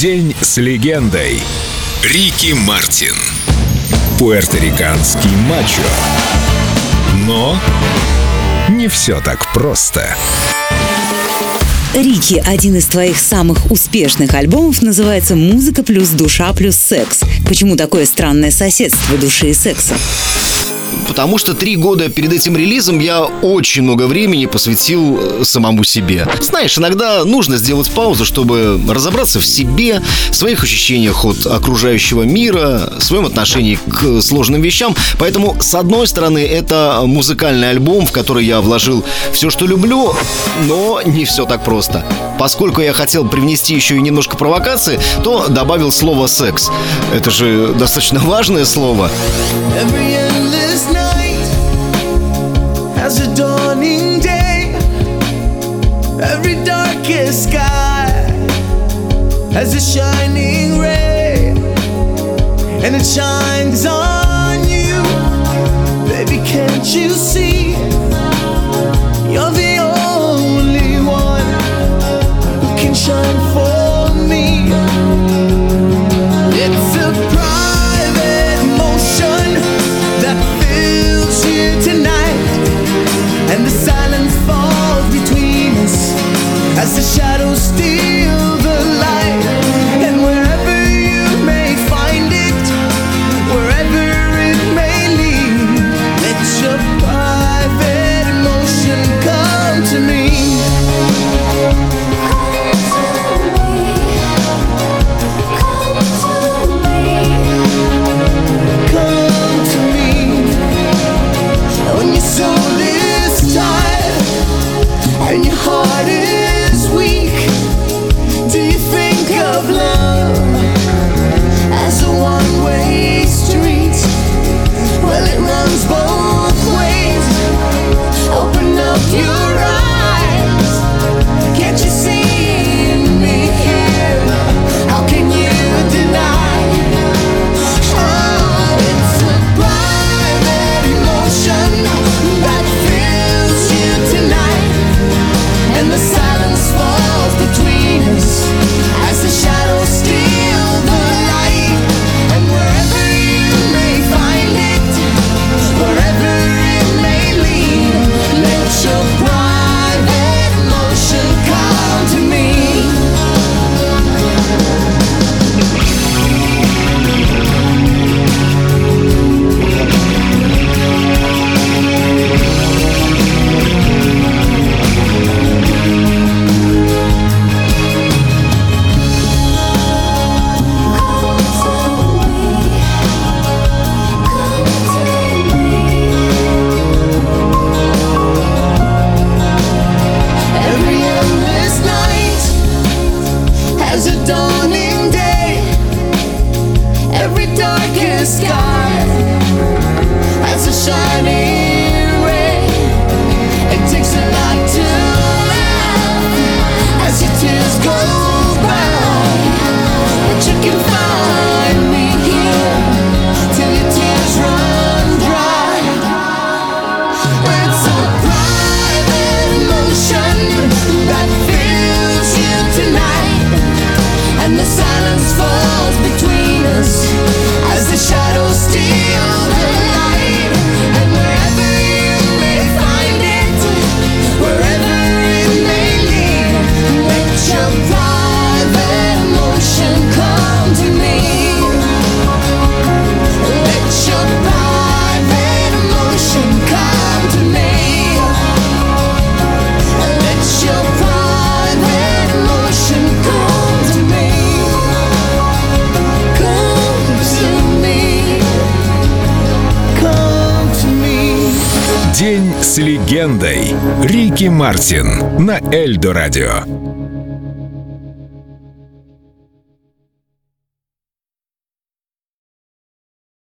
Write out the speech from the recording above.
День с легендой. Рики Мартин. Пуэрториканский мачо. Но не все так просто. Рики, один из твоих самых успешных альбомов, называется «Музыка плюс душа плюс секс». Почему такое странное соседство души и секса? Потому что три года перед этим релизом я очень много времени посвятил э, самому себе. Знаешь, иногда нужно сделать паузу, чтобы разобраться в себе, своих ощущениях от окружающего мира, своем отношении к сложным вещам. Поэтому, с одной стороны, это музыкальный альбом, в который я вложил все, что люблю, но не все так просто. Поскольку я хотел привнести еще и немножко провокации, то добавил слово «секс». Это же достаточно важное слово. Every as a dawning day. Every darkest sky has a shining ray, and it shines on you. Baby, can't you see? As the shadows steal sky День с легендой. Рики Мартин на Эльдо радио.